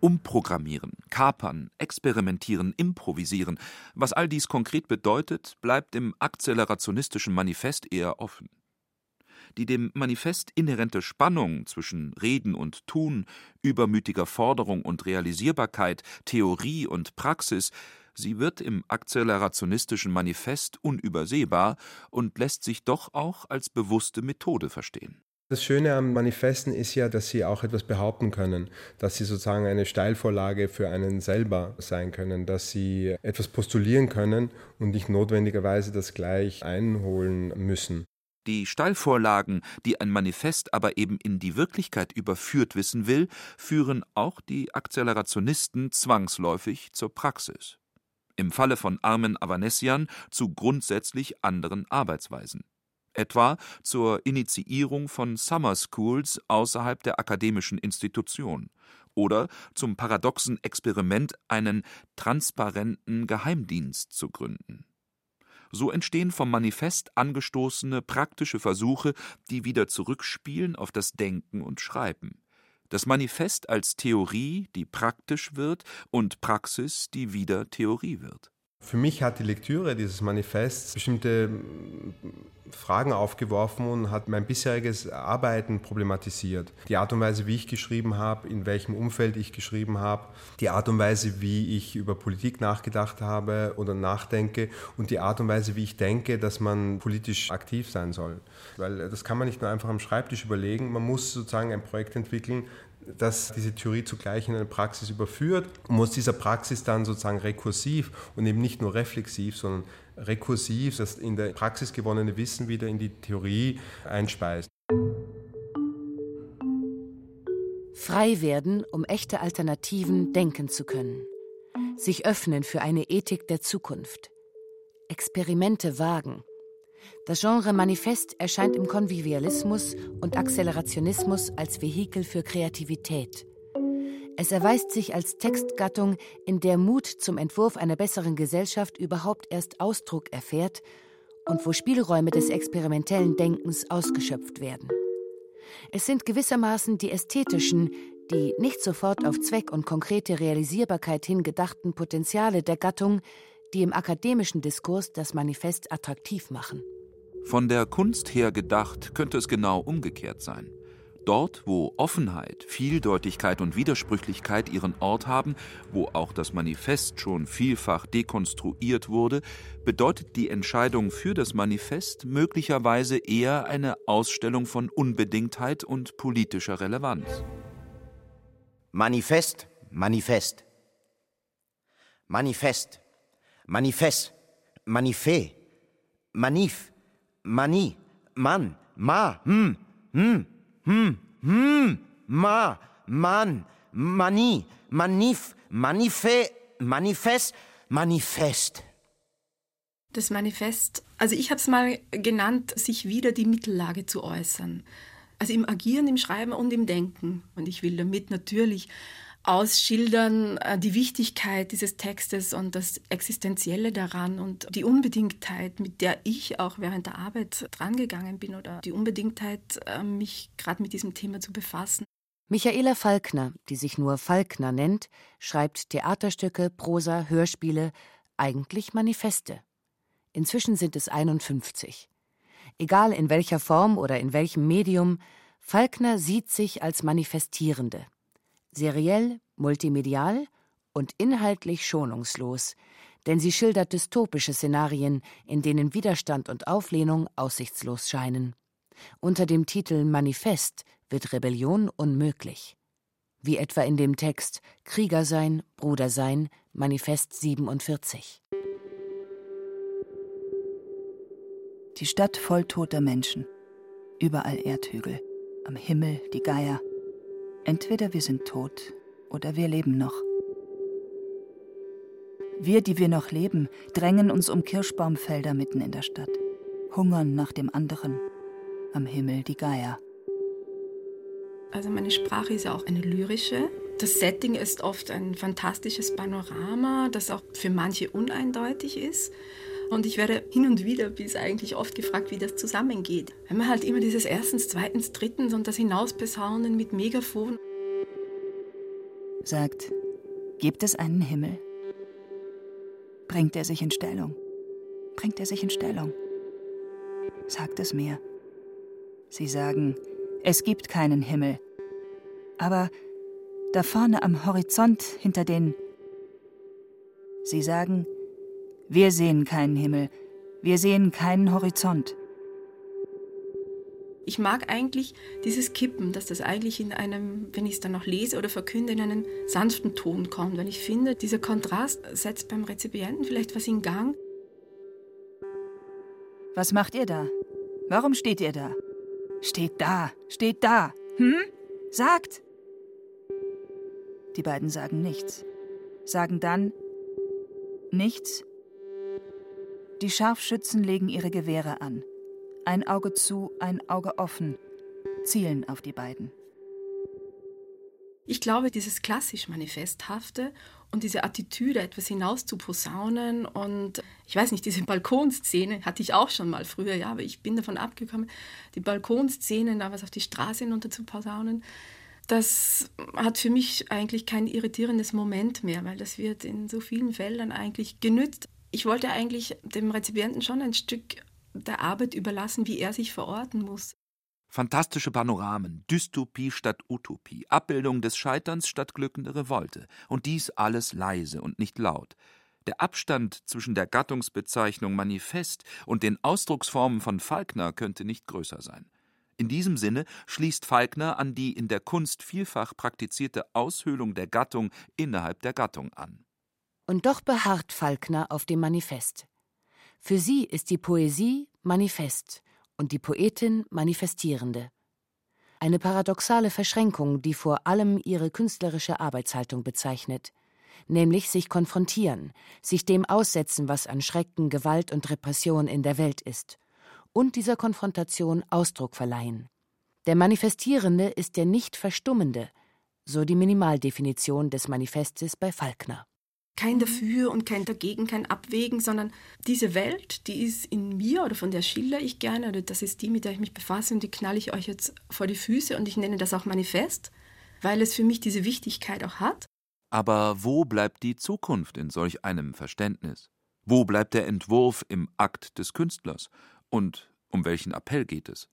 Umprogrammieren, kapern, experimentieren, improvisieren. Was all dies konkret bedeutet, bleibt im akzelerationistischen Manifest eher offen. Die dem Manifest inhärente Spannung zwischen Reden und Tun, übermütiger Forderung und Realisierbarkeit, Theorie und Praxis, sie wird im akzelerationistischen Manifest unübersehbar und lässt sich doch auch als bewusste Methode verstehen. Das Schöne am Manifesten ist ja, dass sie auch etwas behaupten können, dass sie sozusagen eine Steilvorlage für einen selber sein können, dass sie etwas postulieren können und nicht notwendigerweise das gleich einholen müssen. Die Steilvorlagen, die ein Manifest aber eben in die Wirklichkeit überführt wissen will, führen auch die Akzelerationisten zwangsläufig zur Praxis. Im Falle von Armen Avanesian zu grundsätzlich anderen Arbeitsweisen etwa zur Initiierung von Summer Schools außerhalb der akademischen Institution oder zum paradoxen Experiment, einen transparenten Geheimdienst zu gründen. So entstehen vom Manifest angestoßene praktische Versuche, die wieder zurückspielen auf das Denken und Schreiben. Das Manifest als Theorie, die praktisch wird, und Praxis, die wieder Theorie wird. Für mich hat die Lektüre dieses Manifests bestimmte Fragen aufgeworfen und hat mein bisheriges Arbeiten problematisiert. Die Art und Weise, wie ich geschrieben habe, in welchem Umfeld ich geschrieben habe, die Art und Weise, wie ich über Politik nachgedacht habe oder nachdenke und die Art und Weise, wie ich denke, dass man politisch aktiv sein soll. Weil das kann man nicht nur einfach am Schreibtisch überlegen, man muss sozusagen ein Projekt entwickeln, das diese Theorie zugleich in eine Praxis überführt und muss dieser Praxis dann sozusagen rekursiv und eben nicht nur reflexiv, sondern rekursiv das in der Praxis gewonnene Wissen wieder in die Theorie einspeist. Frei werden, um echte Alternativen denken zu können. Sich öffnen für eine Ethik der Zukunft. Experimente wagen. Das Genre Manifest erscheint im Konvivialismus und Accelerationismus als Vehikel für Kreativität. Es erweist sich als Textgattung, in der Mut zum Entwurf einer besseren Gesellschaft überhaupt erst Ausdruck erfährt und wo Spielräume des experimentellen Denkens ausgeschöpft werden. Es sind gewissermaßen die ästhetischen, die nicht sofort auf Zweck und konkrete Realisierbarkeit hingedachten Potenziale der Gattung, die im akademischen Diskurs das Manifest attraktiv machen. Von der Kunst her gedacht könnte es genau umgekehrt sein. Dort, wo Offenheit, Vieldeutigkeit und Widersprüchlichkeit ihren Ort haben, wo auch das Manifest schon vielfach dekonstruiert wurde, bedeutet die Entscheidung für das Manifest möglicherweise eher eine Ausstellung von Unbedingtheit und politischer Relevanz. Manifest, Manifest. Manifest, Manifest, Manifest, Manif, Mani, Mann, Ma, hm, hm. Hm, hm, ma, man, mani, manif, manife, manifest, manifest. Das Manifest, also ich habe es mal genannt, sich wieder die Mittellage zu äußern. Also im Agieren, im Schreiben und im Denken. Und ich will damit natürlich ausschildern äh, die Wichtigkeit dieses Textes und das Existenzielle daran und die Unbedingtheit, mit der ich auch während der Arbeit drangegangen bin oder die Unbedingtheit, äh, mich gerade mit diesem Thema zu befassen. Michaela Falkner, die sich nur Falkner nennt, schreibt Theaterstücke, Prosa, Hörspiele, eigentlich Manifeste. Inzwischen sind es 51. Egal in welcher Form oder in welchem Medium, Falkner sieht sich als Manifestierende seriell, multimedial und inhaltlich schonungslos, denn sie schildert dystopische Szenarien, in denen Widerstand und Auflehnung aussichtslos scheinen. Unter dem Titel Manifest wird Rebellion unmöglich. Wie etwa in dem Text Krieger sein, Bruder sein, Manifest 47. Die Stadt voll toter Menschen. Überall Erdhügel. Am Himmel die Geier. Entweder wir sind tot oder wir leben noch. Wir, die wir noch leben, drängen uns um Kirschbaumfelder mitten in der Stadt, hungern nach dem anderen, am Himmel die Geier. Also meine Sprache ist ja auch eine lyrische. Das Setting ist oft ein fantastisches Panorama, das auch für manche uneindeutig ist. Und ich werde hin und wieder, bis eigentlich oft gefragt, wie das zusammengeht. Wenn man halt immer dieses erstens, zweitens, drittens und das Hinausbesaunen mit Megafon. Sagt, gibt es einen Himmel? Bringt er sich in Stellung? Bringt er sich in Stellung? Sagt es mir. Sie sagen, es gibt keinen Himmel. Aber da vorne am Horizont hinter den... Sie sagen, wir sehen keinen Himmel, wir sehen keinen Horizont. Ich mag eigentlich dieses Kippen, dass das eigentlich in einem, wenn ich es dann noch lese oder verkünde, in einen sanften Ton kommt. Weil ich finde, dieser Kontrast setzt beim Rezipienten vielleicht was in Gang. Was macht ihr da? Warum steht ihr da? Steht da, steht da. Hm? Sagt! Die beiden sagen nichts. Sagen dann nichts. Die Scharfschützen legen ihre Gewehre an. Ein Auge zu, ein Auge offen, zielen auf die beiden. Ich glaube, dieses klassisch Manifesthafte Und diese Attitüde, etwas hinaus zu posaunen und ich weiß nicht, diese Balkonszene hatte ich auch schon mal früher, ja, aber ich bin davon abgekommen, die Balkonszene, da was auf die Straße hinunter zu posaunen, das hat für mich eigentlich kein irritierendes Moment mehr, weil das wird in so vielen Feldern eigentlich genützt. Ich wollte eigentlich dem Rezipienten schon ein Stück der Arbeit überlassen, wie er sich verorten muss. Fantastische Panoramen, Dystopie statt Utopie, Abbildung des Scheiterns statt glückender Revolte. Und dies alles leise und nicht laut. Der Abstand zwischen der Gattungsbezeichnung Manifest und den Ausdrucksformen von Falkner könnte nicht größer sein. In diesem Sinne schließt Falkner an die in der Kunst vielfach praktizierte Aushöhlung der Gattung innerhalb der Gattung an. Und doch beharrt Falkner auf dem Manifest. Für sie ist die Poesie Manifest und die Poetin Manifestierende. Eine paradoxale Verschränkung, die vor allem ihre künstlerische Arbeitshaltung bezeichnet, nämlich sich konfrontieren, sich dem aussetzen, was an Schrecken, Gewalt und Repression in der Welt ist, und dieser Konfrontation Ausdruck verleihen. Der Manifestierende ist der nicht Verstummende, so die Minimaldefinition des Manifestes bei Falkner kein Dafür und kein Dagegen, kein Abwägen, sondern diese Welt, die ist in mir oder von der schilder ich gerne oder das ist die, mit der ich mich befasse und die knalle ich euch jetzt vor die Füße und ich nenne das auch Manifest, weil es für mich diese Wichtigkeit auch hat. Aber wo bleibt die Zukunft in solch einem Verständnis? Wo bleibt der Entwurf im Akt des Künstlers? Und um welchen Appell geht es?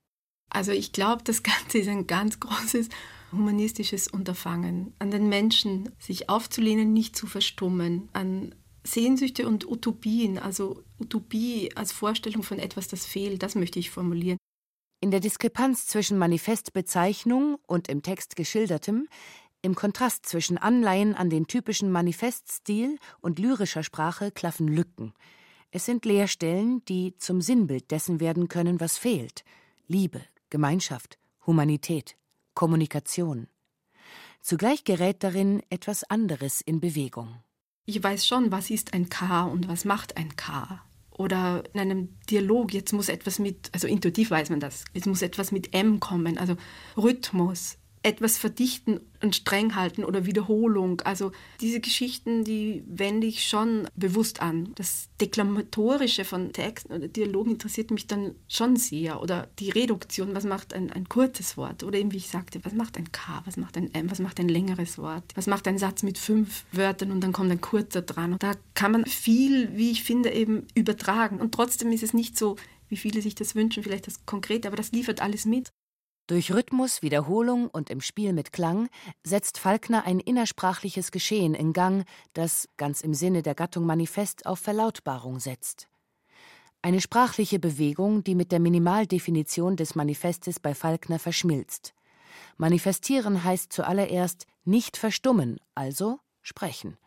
Also ich glaube, das Ganze ist ein ganz großes humanistisches Unterfangen, an den Menschen sich aufzulehnen, nicht zu verstummen, an Sehnsüchte und Utopien, also Utopie als Vorstellung von etwas, das fehlt, das möchte ich formulieren. In der Diskrepanz zwischen Manifestbezeichnung und im Text geschildertem, im Kontrast zwischen Anleihen an den typischen Manifeststil und lyrischer Sprache klaffen Lücken. Es sind Leerstellen, die zum Sinnbild dessen werden können, was fehlt. Liebe, Gemeinschaft, Humanität. Kommunikation. Zugleich gerät darin etwas anderes in Bewegung. Ich weiß schon, was ist ein K und was macht ein K. Oder in einem Dialog, jetzt muss etwas mit, also intuitiv weiß man das, jetzt muss etwas mit M kommen, also Rhythmus, etwas verdichten und streng halten oder Wiederholung. Also diese Geschichten, die wende ich schon bewusst an. Das Deklamatorische von Texten oder Dialogen interessiert mich dann schon sehr. Oder die Reduktion, was macht ein, ein kurzes Wort? Oder eben wie ich sagte, was macht ein K, was macht ein M, was macht ein längeres Wort? Was macht ein Satz mit fünf Wörtern und dann kommt ein kurzer dran? Und da kann man viel, wie ich finde, eben übertragen. Und trotzdem ist es nicht so, wie viele sich das wünschen, vielleicht das Konkrete, aber das liefert alles mit. Durch Rhythmus, Wiederholung und im Spiel mit Klang setzt Falkner ein innersprachliches Geschehen in Gang, das, ganz im Sinne der Gattung Manifest, auf Verlautbarung setzt. Eine sprachliche Bewegung, die mit der Minimaldefinition des Manifestes bei Falkner verschmilzt. Manifestieren heißt zuallererst nicht verstummen, also sprechen.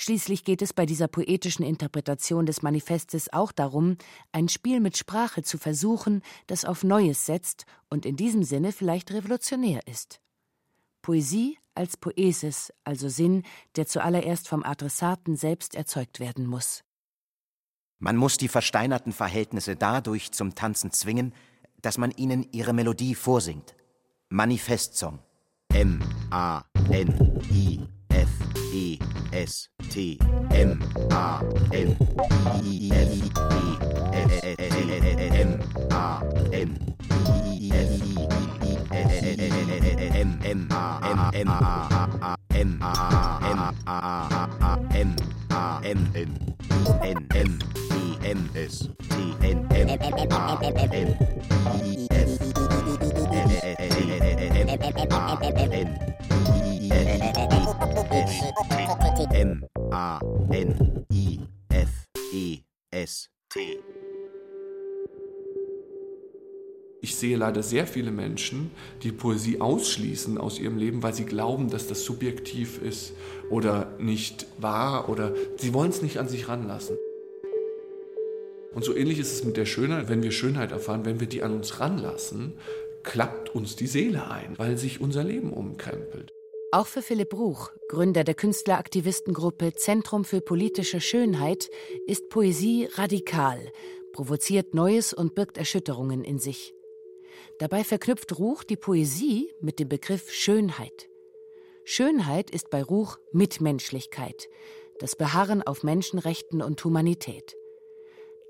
Schließlich geht es bei dieser poetischen Interpretation des Manifestes auch darum, ein Spiel mit Sprache zu versuchen, das auf Neues setzt und in diesem Sinne vielleicht revolutionär ist. Poesie als Poesis, also Sinn, der zuallererst vom Adressaten selbst erzeugt werden muss. Man muss die versteinerten Verhältnisse dadurch zum Tanzen zwingen, dass man ihnen ihre Melodie vorsingt. Manifestsong. M A N I F E S T M A N I F E N F M M A M A M A M A M A M N N M E M S T N M A N I F M A N sehe leider sehr viele Menschen, die Poesie ausschließen aus ihrem Leben, weil sie glauben, dass das subjektiv ist oder nicht wahr oder sie wollen es nicht an sich ranlassen. Und so ähnlich ist es mit der Schönheit. Wenn wir Schönheit erfahren, wenn wir die an uns ranlassen, klappt uns die Seele ein, weil sich unser Leben umkrempelt. Auch für Philipp Ruch, Gründer der Künstleraktivistengruppe Zentrum für politische Schönheit, ist Poesie radikal, provoziert Neues und birgt Erschütterungen in sich. Dabei verknüpft Ruch die Poesie mit dem Begriff Schönheit. Schönheit ist bei Ruch Mitmenschlichkeit, das Beharren auf Menschenrechten und Humanität.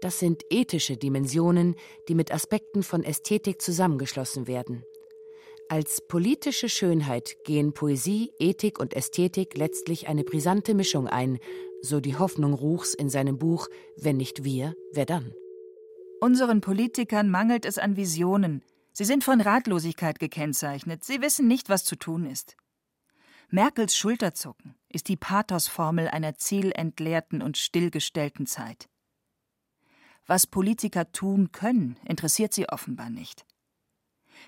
Das sind ethische Dimensionen, die mit Aspekten von Ästhetik zusammengeschlossen werden. Als politische Schönheit gehen Poesie, Ethik und Ästhetik letztlich eine brisante Mischung ein, so die Hoffnung Ruchs in seinem Buch Wenn nicht wir, wer dann? Unseren Politikern mangelt es an Visionen. Sie sind von Ratlosigkeit gekennzeichnet. Sie wissen nicht, was zu tun ist. Merkels Schulterzucken ist die Pathosformel einer zielentleerten und stillgestellten Zeit. Was Politiker tun können, interessiert sie offenbar nicht.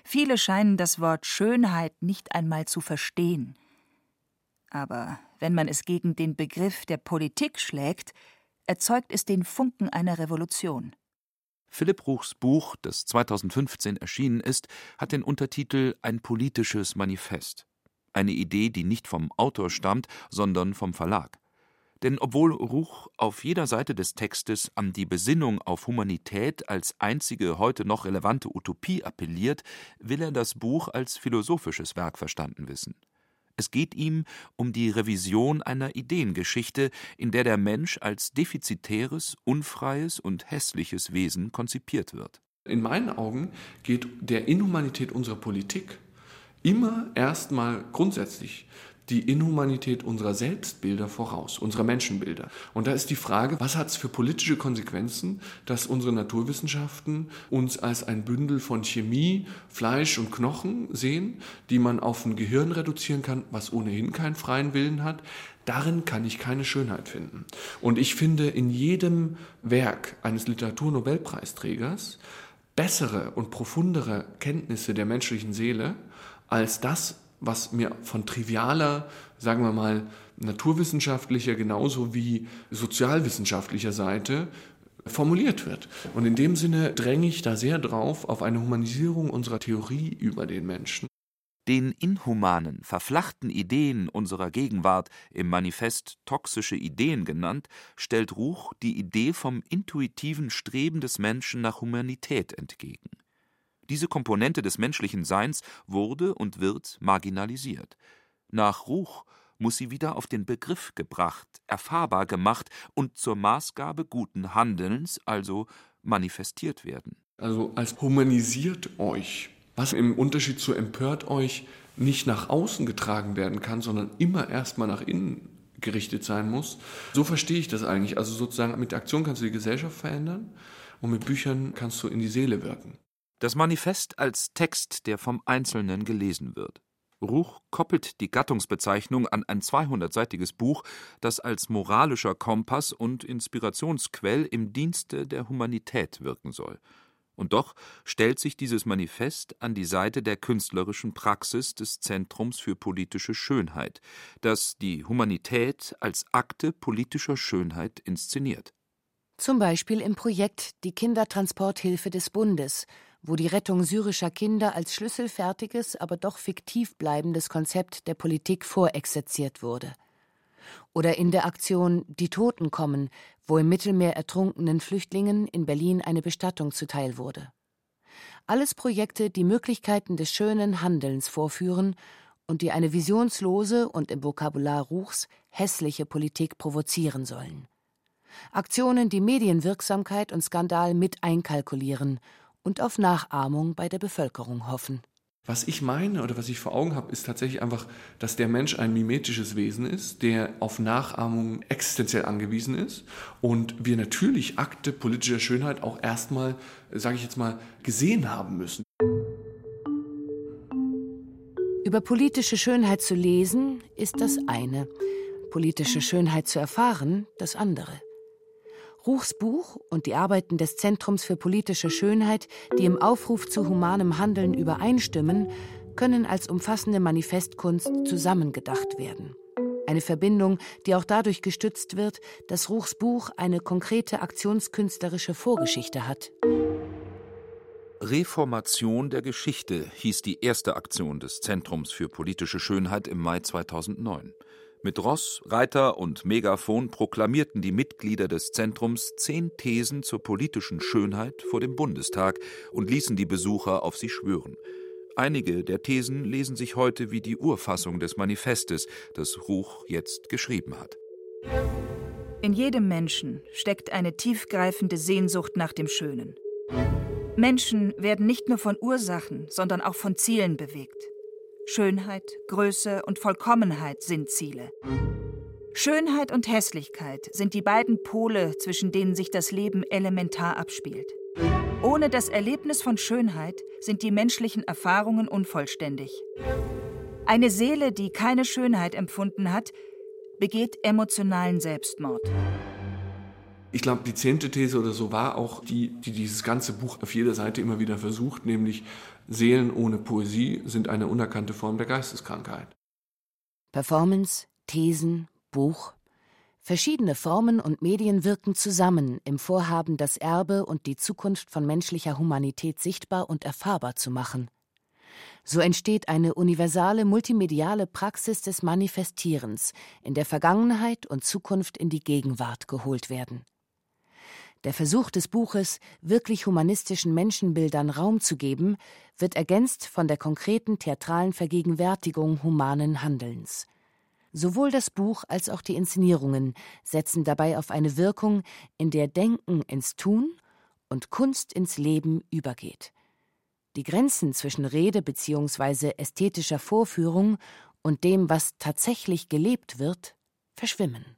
Viele scheinen das Wort Schönheit nicht einmal zu verstehen. Aber wenn man es gegen den Begriff der Politik schlägt, erzeugt es den Funken einer Revolution. Philipp Ruchs Buch, das 2015 erschienen ist, hat den Untertitel Ein politisches Manifest. Eine Idee, die nicht vom Autor stammt, sondern vom Verlag. Denn obwohl Ruch auf jeder Seite des Textes an die Besinnung auf Humanität als einzige heute noch relevante Utopie appelliert, will er das Buch als philosophisches Werk verstanden wissen. Es geht ihm um die Revision einer Ideengeschichte, in der der Mensch als defizitäres, unfreies und hässliches Wesen konzipiert wird. In meinen Augen geht der Inhumanität unserer Politik immer erstmal grundsätzlich die Inhumanität unserer Selbstbilder voraus, unserer Menschenbilder. Und da ist die Frage, was hat es für politische Konsequenzen, dass unsere Naturwissenschaften uns als ein Bündel von Chemie, Fleisch und Knochen sehen, die man auf ein Gehirn reduzieren kann, was ohnehin keinen freien Willen hat. Darin kann ich keine Schönheit finden. Und ich finde in jedem Werk eines Literaturnobelpreisträgers bessere und profundere Kenntnisse der menschlichen Seele als das, was mir von trivialer, sagen wir mal, naturwissenschaftlicher genauso wie sozialwissenschaftlicher Seite formuliert wird. Und in dem Sinne dränge ich da sehr drauf auf eine Humanisierung unserer Theorie über den Menschen. Den inhumanen, verflachten Ideen unserer Gegenwart, im Manifest Toxische Ideen genannt, stellt Ruch die Idee vom intuitiven Streben des Menschen nach Humanität entgegen. Diese Komponente des menschlichen Seins wurde und wird marginalisiert. Nach Ruch muss sie wieder auf den Begriff gebracht, erfahrbar gemacht und zur Maßgabe guten Handelns, also manifestiert werden. Also als humanisiert euch, was im Unterschied zu empört euch nicht nach außen getragen werden kann, sondern immer erstmal nach innen gerichtet sein muss. So verstehe ich das eigentlich. Also sozusagen mit Aktion kannst du die Gesellschaft verändern und mit Büchern kannst du in die Seele wirken. Das Manifest als Text, der vom Einzelnen gelesen wird. Ruch koppelt die Gattungsbezeichnung an ein 200-seitiges Buch, das als moralischer Kompass und Inspirationsquell im Dienste der Humanität wirken soll. Und doch stellt sich dieses Manifest an die Seite der künstlerischen Praxis des Zentrums für politische Schönheit, das die Humanität als Akte politischer Schönheit inszeniert. Zum Beispiel im Projekt Die Kindertransporthilfe des Bundes, wo die Rettung syrischer Kinder als schlüsselfertiges, aber doch fiktiv bleibendes Konzept der Politik vorexerziert wurde. Oder in der Aktion Die Toten kommen, wo im Mittelmeer ertrunkenen Flüchtlingen in Berlin eine Bestattung zuteil wurde. Alles Projekte, die Möglichkeiten des schönen Handelns vorführen und die eine visionslose und im Vokabular Ruchs hässliche Politik provozieren sollen. Aktionen, die Medienwirksamkeit und Skandal mit einkalkulieren und auf Nachahmung bei der Bevölkerung hoffen. Was ich meine oder was ich vor Augen habe, ist tatsächlich einfach, dass der Mensch ein mimetisches Wesen ist, der auf Nachahmung existenziell angewiesen ist und wir natürlich Akte politischer Schönheit auch erstmal, sage ich jetzt mal, gesehen haben müssen. Über politische Schönheit zu lesen, ist das eine, politische Schönheit zu erfahren, das andere. Ruchs Buch und die Arbeiten des Zentrums für politische Schönheit, die im Aufruf zu humanem Handeln übereinstimmen, können als umfassende Manifestkunst zusammengedacht werden. Eine Verbindung, die auch dadurch gestützt wird, dass Ruchs Buch eine konkrete aktionskünstlerische Vorgeschichte hat. Reformation der Geschichte hieß die erste Aktion des Zentrums für politische Schönheit im Mai 2009. Mit Ross, Reiter und Megafon proklamierten die Mitglieder des Zentrums zehn Thesen zur politischen Schönheit vor dem Bundestag und ließen die Besucher auf sie schwören. Einige der Thesen lesen sich heute wie die Urfassung des Manifestes, das Ruch jetzt geschrieben hat. In jedem Menschen steckt eine tiefgreifende Sehnsucht nach dem Schönen. Menschen werden nicht nur von Ursachen, sondern auch von Zielen bewegt. Schönheit, Größe und Vollkommenheit sind Ziele. Schönheit und Hässlichkeit sind die beiden Pole, zwischen denen sich das Leben elementar abspielt. Ohne das Erlebnis von Schönheit sind die menschlichen Erfahrungen unvollständig. Eine Seele, die keine Schönheit empfunden hat, begeht emotionalen Selbstmord. Ich glaube, die zehnte These oder so war auch die, die dieses ganze Buch auf jeder Seite immer wieder versucht, nämlich Seelen ohne Poesie sind eine unerkannte Form der Geisteskrankheit. Performance, Thesen, Buch, Verschiedene Formen und Medien wirken zusammen im Vorhaben, das Erbe und die Zukunft von menschlicher Humanität sichtbar und erfahrbar zu machen. So entsteht eine universale multimediale Praxis des Manifestierens, in der Vergangenheit und Zukunft in die Gegenwart geholt werden. Der Versuch des Buches, wirklich humanistischen Menschenbildern Raum zu geben, wird ergänzt von der konkreten theatralen Vergegenwärtigung humanen Handelns. Sowohl das Buch als auch die Inszenierungen setzen dabei auf eine Wirkung, in der Denken ins Tun und Kunst ins Leben übergeht. Die Grenzen zwischen Rede bzw. ästhetischer Vorführung und dem, was tatsächlich gelebt wird, verschwimmen.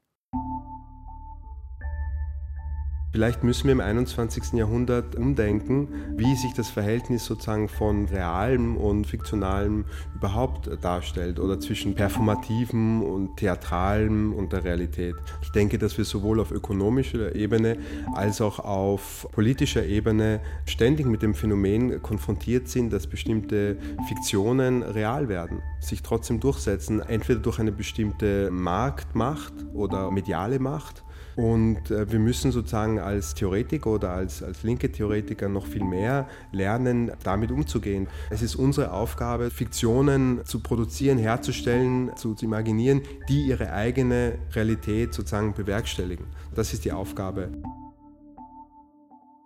Vielleicht müssen wir im 21. Jahrhundert umdenken, wie sich das Verhältnis sozusagen von realem und fiktionalem überhaupt darstellt oder zwischen performativem und theatralem und der Realität. Ich denke, dass wir sowohl auf ökonomischer Ebene als auch auf politischer Ebene ständig mit dem Phänomen konfrontiert sind, dass bestimmte Fiktionen real werden, sich trotzdem durchsetzen, entweder durch eine bestimmte Marktmacht oder mediale Macht und äh, wir müssen sozusagen als Theoretiker oder als, als linke Theoretiker noch viel mehr lernen, damit umzugehen. Es ist unsere Aufgabe, Fiktionen zu produzieren, herzustellen, zu, zu imaginieren, die ihre eigene Realität sozusagen bewerkstelligen. Das ist die Aufgabe.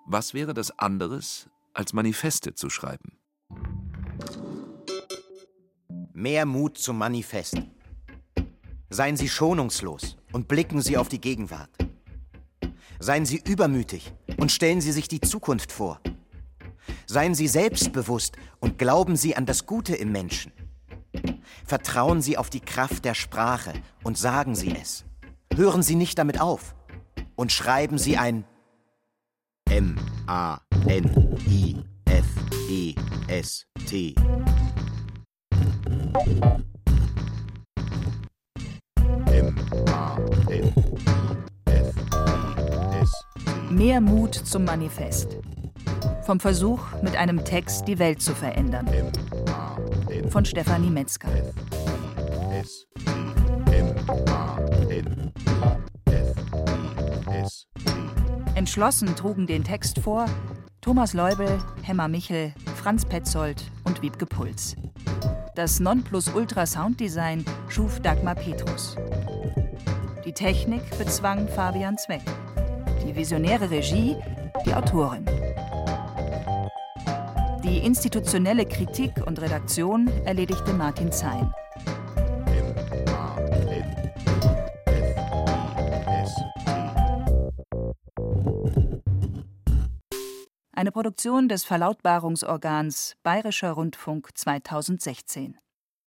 Was wäre das anderes, als Manifeste zu schreiben? Mehr Mut zum Manifest. Seien Sie schonungslos und blicken Sie auf die Gegenwart. Seien Sie übermütig und stellen Sie sich die Zukunft vor. Seien Sie selbstbewusst und glauben Sie an das Gute im Menschen. Vertrauen Sie auf die Kraft der Sprache und sagen Sie es. Hören Sie nicht damit auf und schreiben Sie ein M Mehr Mut zum Manifest. Vom Versuch, mit einem Text die Welt zu verändern. Von Stefanie Metzger. Entschlossen trugen den Text vor Thomas Leubel, Hemmer Michel, Franz Petzold und Wiebke Puls. Das Nonplusultra-Sounddesign schuf Dagmar Petrus. Die Technik bezwang Fabian Zweck. Die visionäre Regie die Autorin. Die institutionelle Kritik und Redaktion erledigte Martin Zein. Eine Produktion des Verlautbarungsorgans Bayerischer Rundfunk 2016.